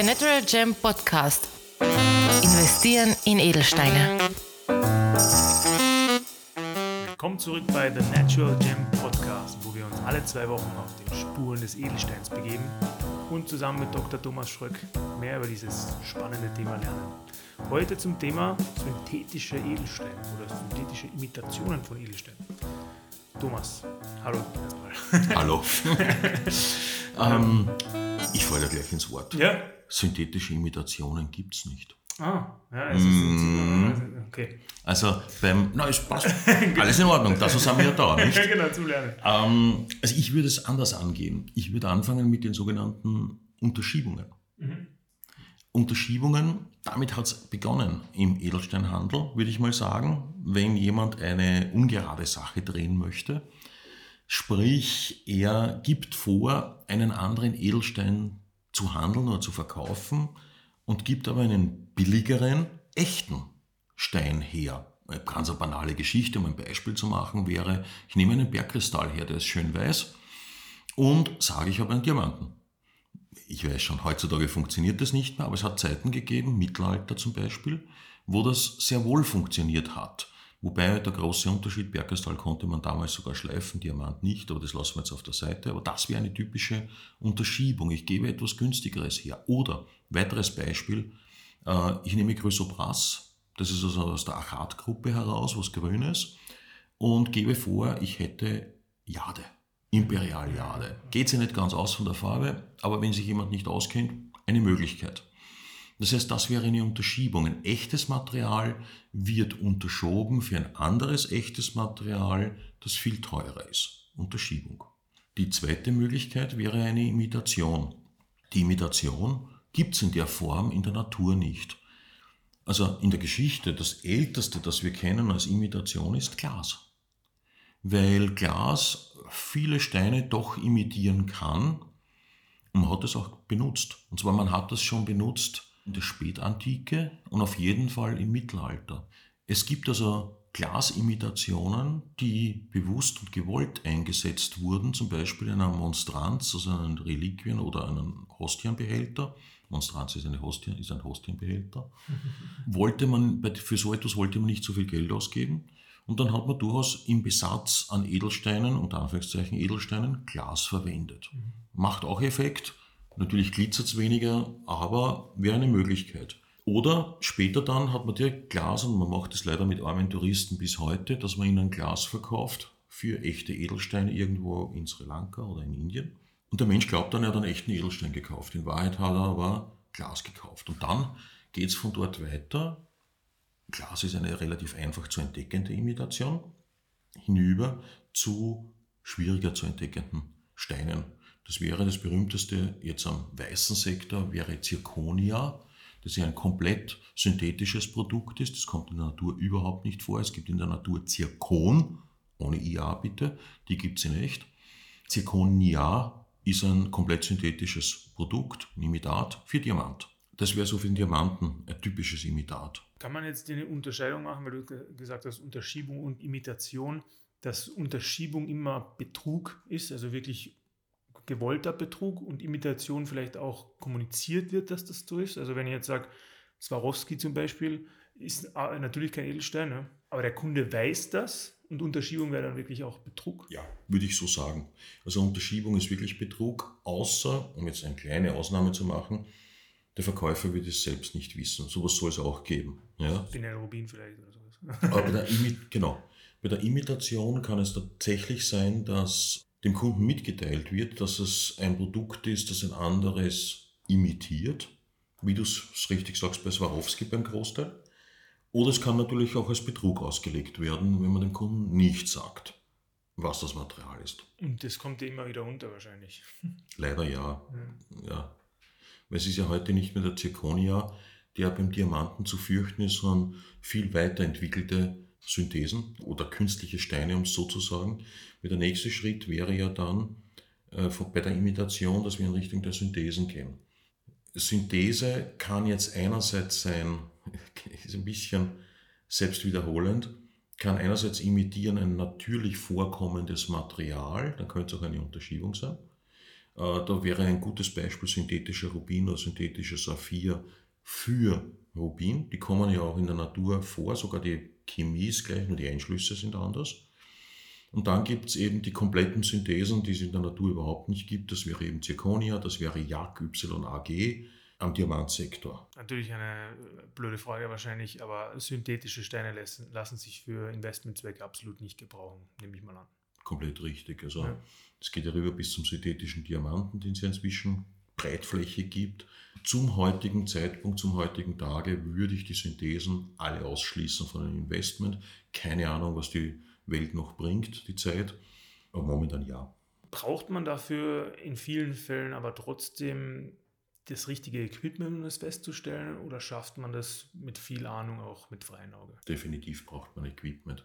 Der Natural Gem Podcast. Investieren in Edelsteine. Willkommen zurück bei The Natural Gem Podcast, wo wir uns alle zwei Wochen auf den Spuren des Edelsteins begeben und zusammen mit Dr. Thomas Schröck mehr über dieses spannende Thema lernen. Heute zum Thema synthetische Edelsteine oder synthetische Imitationen von Edelsteinen. Thomas, hallo erstmal. Hallo. ähm, ich falle gleich ins Wort. Ja? Synthetische Imitationen gibt es nicht. Ah, ja, es ist Mm. okay. Also beim, na, es passt. Alles in Ordnung, dazu sind wir ja da, nicht? Genau, zulernen. Ähm, also ich würde es anders angehen. Ich würde anfangen mit den sogenannten Unterschiebungen. Unterschiebungen, damit hat es begonnen im Edelsteinhandel, würde ich mal sagen. Wenn jemand eine ungerade Sache drehen möchte, sprich er gibt vor, einen anderen Edelstein zu handeln oder zu verkaufen und gibt aber einen billigeren, echten Stein her. Eine ganz eine banale Geschichte, um ein Beispiel zu machen, wäre, ich nehme einen Bergkristall her, der ist schön weiß und sage, ich habe einen Diamanten. Ich weiß schon, heutzutage funktioniert das nicht mehr, aber es hat Zeiten gegeben, Mittelalter zum Beispiel, wo das sehr wohl funktioniert hat. Wobei der große Unterschied, Bergkristall konnte man damals sogar schleifen, Diamant nicht, aber das lassen wir jetzt auf der Seite. Aber das wäre eine typische Unterschiebung. Ich gebe etwas günstigeres her. Oder, weiteres Beispiel, äh, ich nehme Chrysobras, das ist also aus der Achat-Gruppe heraus, was Grünes, und gebe vor, ich hätte Jade, Imperialjade. Geht sich nicht ganz aus von der Farbe, aber wenn sich jemand nicht auskennt, eine Möglichkeit. Das heißt, das wäre eine Unterschiebung. Ein echtes Material wird unterschoben für ein anderes echtes Material, das viel teurer ist. Unterschiebung. Die zweite Möglichkeit wäre eine Imitation. Die Imitation gibt es in der Form in der Natur nicht. Also in der Geschichte, das älteste, das wir kennen als Imitation, ist Glas. Weil Glas viele Steine doch imitieren kann und man hat es auch benutzt. Und zwar man hat das schon benutzt in der Spätantike und auf jeden Fall im Mittelalter. Es gibt also Glasimitationen, die bewusst und gewollt eingesetzt wurden, zum Beispiel in einer Monstranz, also einen Reliquien- oder einen Hostienbehälter. Monstranz ist, eine Hostien, ist ein Hostienbehälter. wollte man, für so etwas wollte man nicht so viel Geld ausgeben. Und dann hat man durchaus im Besatz an Edelsteinen, unter Anführungszeichen Edelsteinen, Glas verwendet. Macht auch Effekt. Natürlich glitzert es weniger, aber wäre eine Möglichkeit. Oder später dann hat man direkt Glas und man macht es leider mit armen Touristen bis heute, dass man ihnen Glas verkauft für echte Edelsteine irgendwo in Sri Lanka oder in Indien. Und der Mensch glaubt dann, er hat einen echten Edelstein gekauft. In Wahrheit hat er aber Glas gekauft. Und dann geht es von dort weiter. Glas ist eine relativ einfach zu entdeckende Imitation, hinüber zu schwieriger zu entdeckenden Steinen. Das wäre das berühmteste jetzt am weißen Sektor, wäre Zirconia, das ja ein komplett synthetisches Produkt ist. Das kommt in der Natur überhaupt nicht vor. Es gibt in der Natur Zirkon, ohne IA bitte, die gibt es in echt. Zirconia ist ein komplett synthetisches Produkt, ein Imitat für Diamant. Das wäre so für den Diamanten ein typisches Imitat. Kann man jetzt eine Unterscheidung machen, weil du ge- gesagt hast, Unterschiebung und Imitation, dass Unterschiebung immer Betrug ist, also wirklich gewollter Betrug und Imitation vielleicht auch kommuniziert wird, dass das so ist. Also wenn ich jetzt sage, Swarovski zum Beispiel ist äh, natürlich kein Edelstein, ne? aber der Kunde weiß das und Unterschiebung wäre dann wirklich auch Betrug. Ja, würde ich so sagen. Also Unterschiebung ist wirklich Betrug, außer, um jetzt eine kleine Ausnahme zu machen, der Verkäufer wird es selbst nicht wissen. Sowas soll es auch geben. Ja? Binär Rubin vielleicht oder sowas. Aber bei der, Imi genau, bei der Imitation kann es tatsächlich sein, dass dem Kunden mitgeteilt wird, dass es ein Produkt ist, das ein anderes imitiert, wie du es richtig sagst bei Swarovski beim Großteil. Oder es kann natürlich auch als Betrug ausgelegt werden, wenn man dem Kunden nicht sagt, was das Material ist. Und das kommt immer wieder unter wahrscheinlich. Leider ja. ja. Weil es ist ja heute nicht mehr der Zirconia, der beim Diamanten zu fürchten ist, sondern viel weiterentwickelte Synthesen oder künstliche Steine, um es so zu sagen. Der nächste Schritt wäre ja dann äh, bei der Imitation, dass wir in Richtung der Synthesen gehen. Synthese kann jetzt einerseits sein, ist ein bisschen selbstwiederholend, kann einerseits imitieren ein natürlich vorkommendes Material, dann könnte es auch eine Unterschiebung sein. Äh, da wäre ein gutes Beispiel synthetischer Rubin oder synthetischer Saphir für Rubin. Die kommen ja auch in der Natur vor, sogar die Chemie ist gleich, nur die Einschlüsse sind anders. Und dann gibt es eben die kompletten Synthesen, die es in der Natur überhaupt nicht gibt. Das wäre eben Zirconia, das wäre YAG, YAG am Diamantsektor. Natürlich eine äh, blöde Frage wahrscheinlich, aber synthetische Steine lassen, lassen sich für Investmentzwecke absolut nicht gebrauchen, nehme ich mal an. Komplett richtig. Also es ja. geht ja rüber bis zum synthetischen Diamanten, den es ja inzwischen Breitfläche gibt. Zum heutigen Zeitpunkt, zum heutigen Tage würde ich die Synthesen alle ausschließen von einem Investment. Keine Ahnung, was die Welt noch bringt, die Zeit. Aber momentan ja. Braucht man dafür in vielen Fällen aber trotzdem das richtige Equipment, um das festzustellen, oder schafft man das mit viel Ahnung auch mit freiem Auge? Definitiv braucht man Equipment.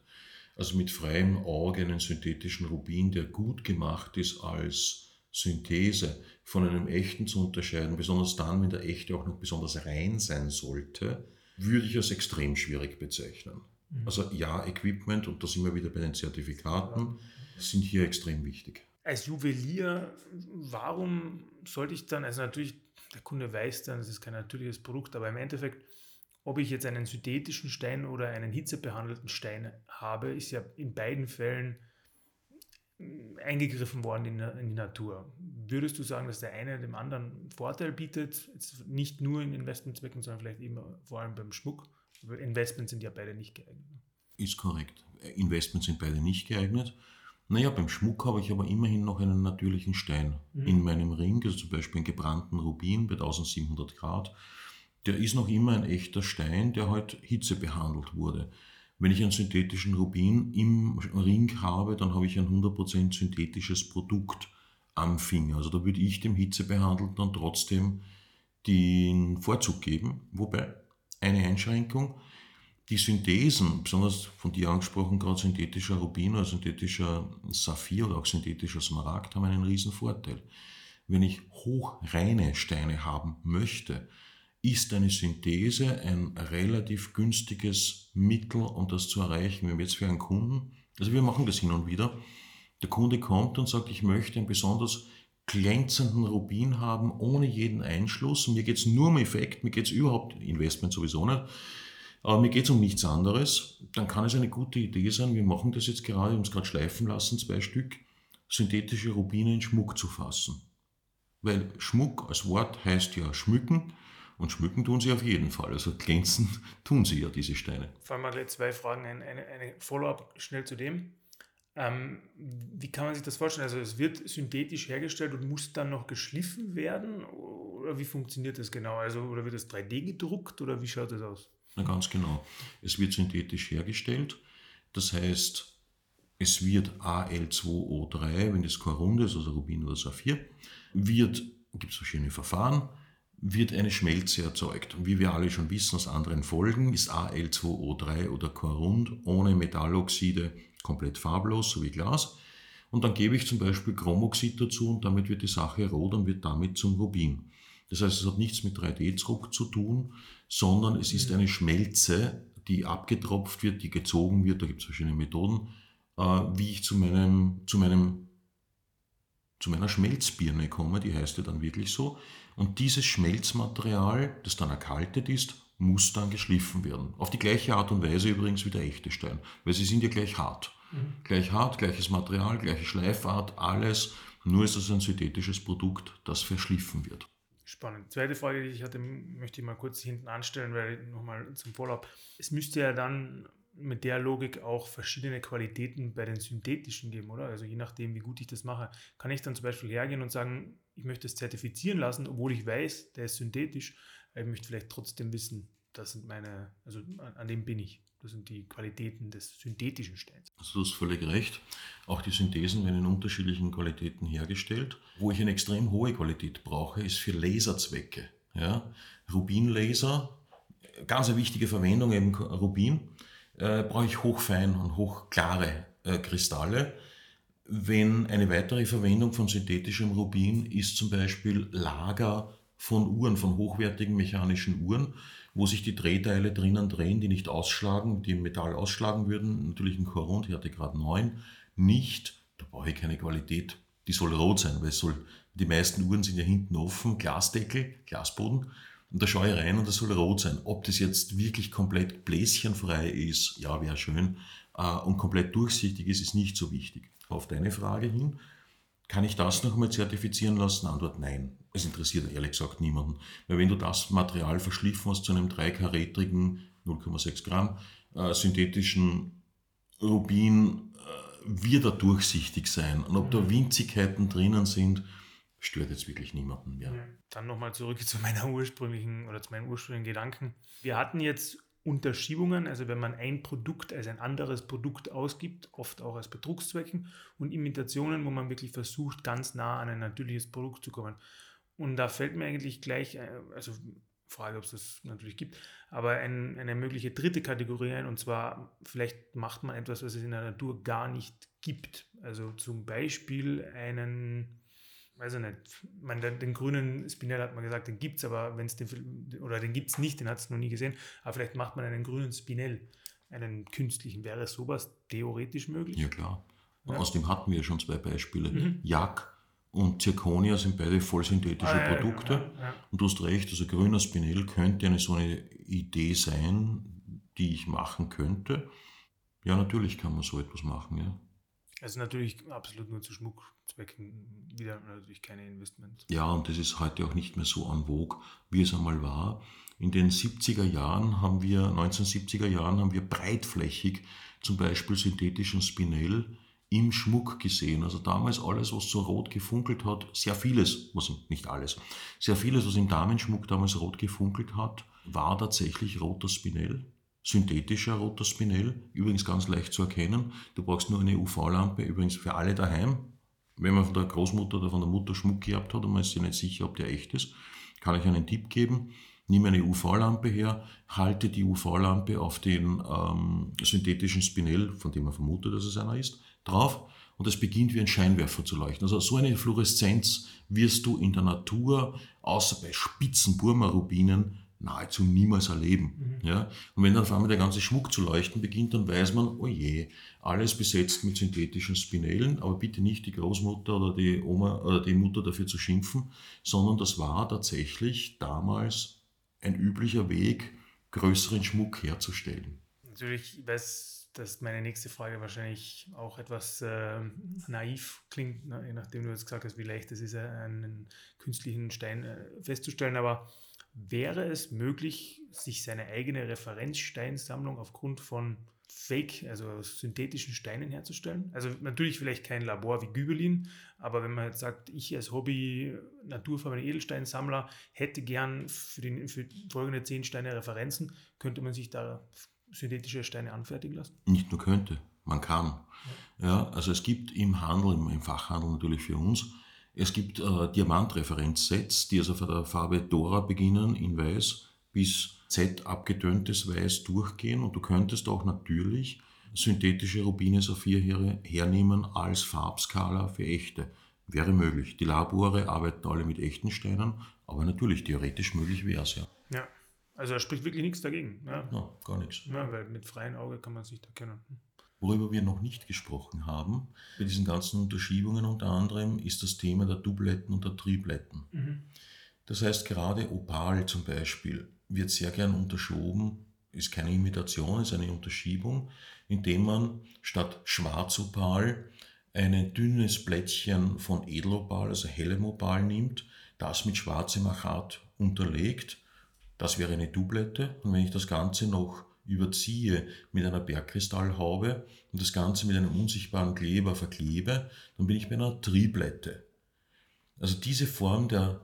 Also mit freiem Auge einen synthetischen Rubin, der gut gemacht ist als Synthese von einem echten zu unterscheiden, besonders dann, wenn der echte auch noch besonders rein sein sollte, würde ich als extrem schwierig bezeichnen. Mhm. Also ja, Equipment, und da sind wir wieder bei den Zertifikaten, sind hier extrem wichtig. Als Juwelier, warum sollte ich dann, also natürlich, der Kunde weiß dann, es ist kein natürliches Produkt, aber im Endeffekt, ob ich jetzt einen synthetischen Stein oder einen hitzebehandelten Stein habe, ist ja in beiden Fällen eingegriffen worden in, in, die Natur. Würdest du sagen, dass der eine dem anderen Vorteil bietet, jetzt nicht nur in Investmentzwecken, sondern vielleicht eben vor allem beim Schmuck? Investments sind ja beide nicht geeignet. Ist korrekt. Investments sind beide nicht geeignet. Naja, beim Schmuck habe ich aber immerhin noch einen natürlichen Stein mhm. in meinem Ring, also zum Beispiel einen gebrannten Rubin bei 1700 Grad. Der ist noch immer ein echter Stein, der halt Hitze behandelt wurde. Wenn ich einen synthetischen Rubin im Ring habe, dann habe ich ein 100% synthetisches Produkt am Finger. Also da würde ich dem Hitzebehandelten dann trotzdem den Vorzug geben. Wobei eine Einschränkung. Die Synthesen, besonders von dir angesprochen, gerade synthetischer Rubin oder synthetischer Saphir oder auch synthetischer Smaragd, haben einen riesen Vorteil. Wenn ich hochreine Steine haben möchte, ist eine Synthese ein relativ günstiges Mittel, um das zu erreichen. Wenn wir jetzt für einen Kunden, also wir machen das hin und wieder, der Kunde kommt und sagt, ich möchte einen besonders glänzenden Rubin haben, ohne jeden Einschluss. Mir geht es nur um Effekt, mir geht es überhaupt, Investment sowieso nicht, aber mir geht es um nichts anderes. Dann kann es eine gute Idee sein, wir machen das jetzt gerade, wir haben es gerade schleifen lassen, zwei Stück, synthetische Rubine in Schmuck zu fassen. Weil Schmuck als Wort heißt ja schmücken und schmücken tun sie auf jeden Fall. Also glänzen tun sie ja diese Steine. Fangen wir gleich zwei Fragen, eine, eine Follow-up schnell zu dem. Ähm, wie kann man sich das vorstellen? Also es wird synthetisch hergestellt und muss dann noch geschliffen werden? Oder wie funktioniert das genau? Also, oder wird das 3D gedruckt oder wie schaut das aus? Na ganz genau. Es wird synthetisch hergestellt. Das heißt, es wird Al2O3, wenn das Korund ist, also Rubin oder Saphir, wird, gibt es verschiedene Verfahren, wird eine Schmelze erzeugt. Und wie wir alle schon wissen aus anderen Folgen, ist Al2O3 oder Korund ohne Metalloxide komplett farblos, so wie Glas. Und dann gebe ich zum Beispiel Chromoxid dazu und damit wird die Sache rot und wird damit zum Rubin. Das heißt, es hat nichts mit 3D-Druck zu tun, sondern es ist eine Schmelze, die abgetropft wird, die gezogen wird. Da gibt es verschiedene Methoden, äh, wie ich zu meinem, zu meinem zu meiner Schmelzbirne komme, die heißt ja dann wirklich so. Und dieses Schmelzmaterial, das dann erkaltet ist, muss dann geschliffen werden. Auf die gleiche Art und Weise übrigens wie der echte Stein, weil sie sind ja gleich hart. Mhm. Gleich hart, gleiches Material, gleiche Schleifart, alles. Nur ist es ein synthetisches Produkt, das verschliffen wird. Spannend. Zweite Frage, die ich hatte, möchte ich mal kurz hinten anstellen, weil nochmal zum Vorlauf. Es müsste ja dann mit der Logik auch verschiedene Qualitäten bei den synthetischen geben, oder? Also je nachdem, wie gut ich das mache, kann ich dann zum Beispiel hergehen und sagen, ich möchte es zertifizieren lassen, obwohl ich weiß, der ist synthetisch, aber ich möchte vielleicht trotzdem wissen, das sind meine, also an, dem bin ich. Das sind die Qualitäten des synthetischen Steins. Also du hast völlig recht. Auch die Synthesen werden in unterschiedlichen Qualitäten hergestellt. Wo ich eine extrem hohe Qualität brauche, ist für Laserzwecke. Ja? Rubinlaser, ganz eine wichtige Verwendung, eben Rubin, äh, brauche ich hochfein und hochklare äh, Kristalle. Wenn eine weitere Verwendung von synthetischem Rubin ist zum Beispiel Lager von Uhren, von hochwertigen mechanischen Uhren, wo sich die Drehteile drinnen drehen, die nicht ausschlagen, die im Metall ausschlagen würden. Natürlich ein Korund, gerade 9, nicht. Da brauche ich keine Qualität. Die soll rot sein, weil es soll, die meisten Uhren sind ja hinten offen, Glasdeckel, Glasboden. Und da schaue ich rein und das soll rot sein. Ob das jetzt wirklich komplett bläschenfrei ist, ja, wäre schön. Äh, und komplett durchsichtig ist, ist nicht so wichtig. Auf deine Frage hin, kann ich das nochmal zertifizieren lassen? Antwort nein. Es interessiert ehrlich gesagt niemanden. Weil wenn du das Material verschliffen hast zu einem 3K-retrigen 0,6 Gramm äh, synthetischen Rubin, äh, wird er durchsichtig sein. Und ob da. Winzigkeiten drinnen sind, stört jetzt wirklich niemanden mehr. Dann nochmal zurück zu meiner ursprünglichen oder zu meinen ursprünglichen Gedanken. Wir hatten jetzt Unterschiebungen, also wenn man ein Produkt als ein anderes Produkt ausgibt, oft auch als Betrugszwecken, und Imitationen, wo man wirklich versucht, ganz nah an ein natürliches Produkt zu kommen. Und da fällt mir eigentlich gleich, äh, also Frage, ob es das natürlich gibt, aber ein, eine mögliche dritte Kategorie ein, und zwar vielleicht macht man etwas, was es in der Natur gar nicht gibt. Also zum Beispiel einen weiß ich nicht, man, den, den, grünen Spinell hat man gesagt, den gibt es, aber wenn es den, oder den gibt es nicht, den hat es noch nie gesehen, aber vielleicht macht man einen grünen Spinell, einen künstlichen. Wäre sowas theoretisch möglich? Ja, klar. Ja. Außerdem hatten wir schon zwei Beispiele. Mhm. Jak und Zirconia sind beide vollsynthetische ah, ja, Produkte. Ja, ja, und du hast recht, also grüner Spinell könnte eine so eine Idee sein, die ich machen könnte. Ja, natürlich kann man so etwas machen, ja. Also natürlich absolut nur zu Schmuckzwecken, wieder natürlich keine Investments. Ja, und das ist heute auch nicht mehr so en vogue, wie es einmal war. In den 70er Jahren haben wir, 1970er Jahren haben wir breitflächig zum Beispiel synthetischen Spinell im Schmuck gesehen. Also damals alles, was so rot gefunkelt hat, sehr vieles, was nicht alles, sehr vieles, was im Damenschmuck damals rot gefunkelt hat, war tatsächlich roter Spinell synthetischer roter Spinell, übrigens ganz leicht zu erkennen. Du brauchst nur eine UV-Lampe, übrigens für alle daheim. Wenn man von der Großmutter oder von der Mutter Schmuck gehabt hat und man ist sich nicht sicher, ob der echt ist, kann ich einen Tipp geben. Nimm eine UV-Lampe her, halte die UV-Lampe auf den ähm, synthetischen Spinell, von dem man vermutet, dass es einer ist, drauf und es beginnt wie ein Scheinwerfer zu leuchten. Also so eine Fluoreszenz wirst du in der Natur, außer bei spitzen Burma-Rubinen, nahezu niemals erleben. Mhm. Ja? Und wenn dann auf einmal der ganze Schmuck zu leuchten beginnt, dann weiß man, oh je, alles besetzt mit synthetischen Spinellen, aber bitte nicht die Großmutter oder die Oma oder die Mutter dafür zu schimpfen, sondern das war tatsächlich damals ein üblicher Weg, größeren Schmuck herzustellen. Natürlich, ich weiß, dass meine nächste Frage wahrscheinlich auch etwas äh, naiv klingt, ne? je nachdem du jetzt gesagt hast, wie leicht es ist, einen künstlichen Stein äh, festzustellen, aber Wäre es möglich, sich seine eigene Referenzsteinsammlung aufgrund von Fake, also synthetischen Steinen herzustellen? Also natürlich vielleicht kein Labor wie Gübelin, aber wenn man jetzt sagt, ich als Hobby naturfarbene Edelsteinsammler hätte gern für, den, für folgende zehn Steine Referenzen, könnte man sich da synthetische Steine anfertigen lassen? Nicht nur könnte, man kann. Ja, also es gibt im Handel, im Fachhandel natürlich für uns, es gibt äh, Diamantreferenzsets, die also von der Farbe Dora beginnen in Weiß bis Z abgetöntes Weiß durchgehen und du könntest auch natürlich synthetische Rubine Saphir hernehmen als Farbskala für echte. Wäre möglich. Die Labore arbeiten alle mit echten Steinen, aber natürlich theoretisch möglich wäre es ja. Ja, also da spricht wirklich nichts dagegen. Ja, ja gar nichts. Ja, weil mit freiem Auge kann man sich da kennen. Worüber wir noch nicht gesprochen haben, bei diesen ganzen Unterschiebungen unter anderem, ist das Thema der Dubletten und der Tripletten. Mhm. Das heißt, gerade Opal zum Beispiel wird sehr gern unterschoben, ist keine Imitation, ist eine Unterschiebung, indem man statt Schwarzopal ein dünnes Blättchen von Edelopal, also hellem Opal nimmt, das mit schwarzem Achat unterlegt. Das wäre eine Dublette. Und wenn ich das Ganze noch überziehe mit einer Bergkristallhaube und das Ganze mit einem unsichtbaren Kleber verklebe, dann bin ich bei einer Triplette. Also diese Form der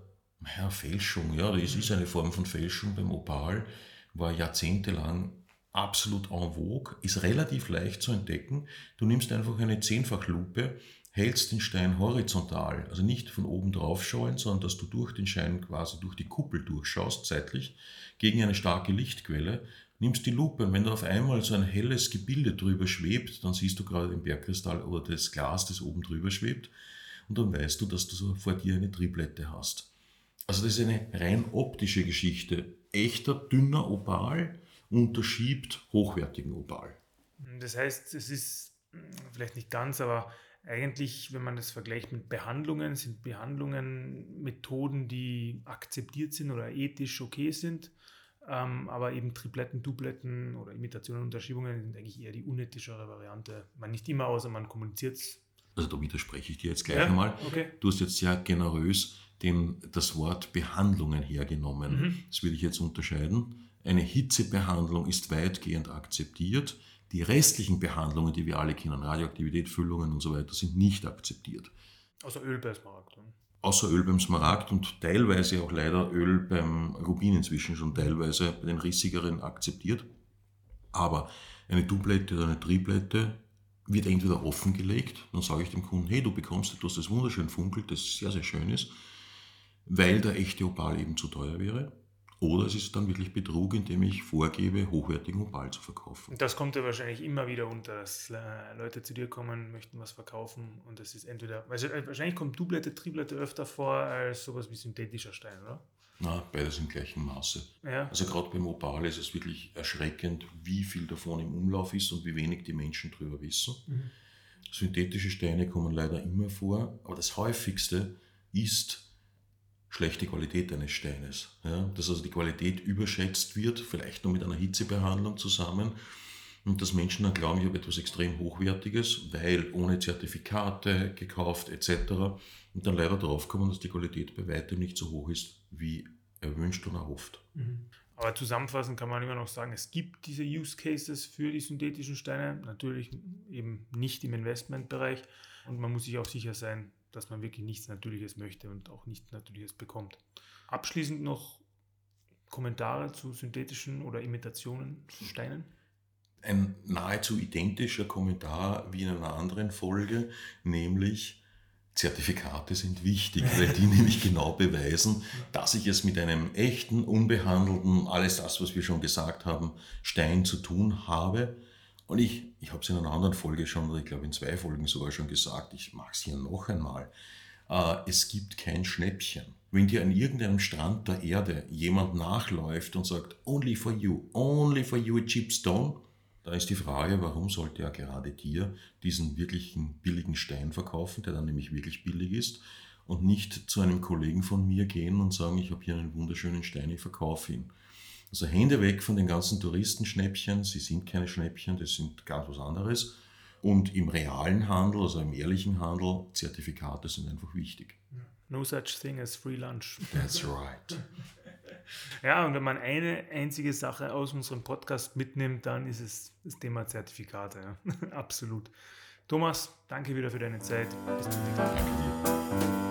ja, Fälschung, ja, das ist eine Form von Fälschung beim Opal, war jahrzehntelang absolut en vogue, ist relativ leicht zu entdecken. Du nimmst einfach eine Zehnfachlupe, hältst den Stein horizontal, also nicht von oben drauf schauen, sondern dass du durch den Stein quasi durch die Kuppel durchschaust, zeitlich, gegen eine starke Lichtquelle nimmst die Lupe und wenn da auf einmal so ein helles Gebilde drüber schwebt, dann siehst du gerade den Bergkristall oder das Glas, das oben drüber schwebt und dann weißt du, dass du so vor dir eine Triplette hast. Also das ist eine rein optische Geschichte. Echter, dünner Opal unterschiebt hochwertigen Opal. Das heißt, es ist hm, vielleicht nicht ganz, aber eigentlich, wenn man das vergleicht mit Behandlungen, sind Behandlungen Methoden, die akzeptiert sind oder ethisch okay sind. Ähm, aber eben Tripletten, Dupletten oder Imitationen und Unterschiebungen sind eigentlich eher die unethischere Variante. Man nicht immer, außer man kommuniziert es. Also da widerspreche ich dir jetzt gleich Ja, einmal. okay. Du hast jetzt sehr generös dem, das Wort Behandlungen hergenommen. Mhm. Das würde ich jetzt unterscheiden. Eine Hitzebehandlung ist weitgehend akzeptiert. Die restlichen Behandlungen, die wir alle kennen, Radioaktivität, Füllungen und so weiter, sind nicht akzeptiert. Außer Öl bei Smaragd. ne? Außer Öl beim Smaragd und teilweise auch leider Öl beim Rubin inzwischen schon teilweise bei den rissigeren akzeptiert. Aber eine Dublette oder eine Triplette wird entweder offengelegt, dann sage ich dem Kunden, hey, du bekommst etwas, das wunderschön funkelt, das sehr, sehr schön ist, weil der echte Opal eben zu teuer wäre. Oder es ist dann wirklich Betrug, indem ich vorgebe, hochwertigen Opal zu verkaufen. Und das kommt ja wahrscheinlich immer wieder unter, dass äh, Leute zu dir kommen, möchten was verkaufen und das ist entweder, also, äh, wahrscheinlich kommt Dublette, Triplette öfter vor als sowas wie synthetischer Stein, oder? Na, beides im gleichen Maße. Ja. Also gerade beim Opal ist es wirklich erschreckend, wie viel davon im Umlauf ist und wie wenig die Menschen drüber wissen. Mhm. Synthetische Steine kommen leider immer vor, aber das häufigste ist schlechte Qualität eines Steines. Ja? Dass also die Qualität überschätzt wird, vielleicht nur mit einer Hitzebehandlung zusammen. Und dass Menschen dann glauben, ich habe etwas extrem Hochwertiges, weil ohne Zertifikate gekauft etc. Und dann leider draufkommen, dass die Qualität bei weitem nicht so hoch ist, wie erwünscht und erhofft. Mhm. Aber zusammenfassend kann man immer noch sagen, es gibt diese Use Cases für die synthetischen Steine, natürlich eben nicht im Investmentbereich und man muss sich auch sicher sein, dass man wirklich nichts Natürliches möchte und auch nichts Natürliches bekommt. Abschließend noch Kommentare zu synthetischen oder Imitationen zu Steinen? ein nahezu identischer Kommentar wie in einer anderen Folge, nämlich Zertifikate sind wichtig, weil die nämlich genau beweisen, dass ich es mit einem echten, unbehandelten, alles das, was wir schon gesagt haben, Stein zu tun habe. Und ich, ich habe es in einer anderen Folge schon, oder ich glaube in zwei Folgen sogar schon gesagt, ich mache es hier noch einmal. Äh, es gibt kein Schnäppchen. Wenn dir an irgendeinem Strand der Erde jemand nachläuft und sagt, only for you, only for you a cheap stone, da ist die Frage, warum sollte er gerade dir diesen wirklichen billigen Stein verkaufen, der dann nämlich wirklich billig ist, und nicht zu einem Kollegen von mir gehen und sagen, ich habe hier einen wunderschönen Stein, ich verkaufe ihn. Also Hände weg von den ganzen Touristenschnäppchen, sie sind keine Schnäppchen, das sind ganz was anderes. Und im realen Handel, also im ehrlichen Handel, Zertifikate sind einfach wichtig. No such thing as free lunch. That's right. Ja, und wenn man eine einzige Sache aus unserem Podcast mitnimmt, dann ist es das Thema Zertifikate. Ja. Absolut. Thomas, danke wieder für deine Zeit. Bis zum nächsten Mal.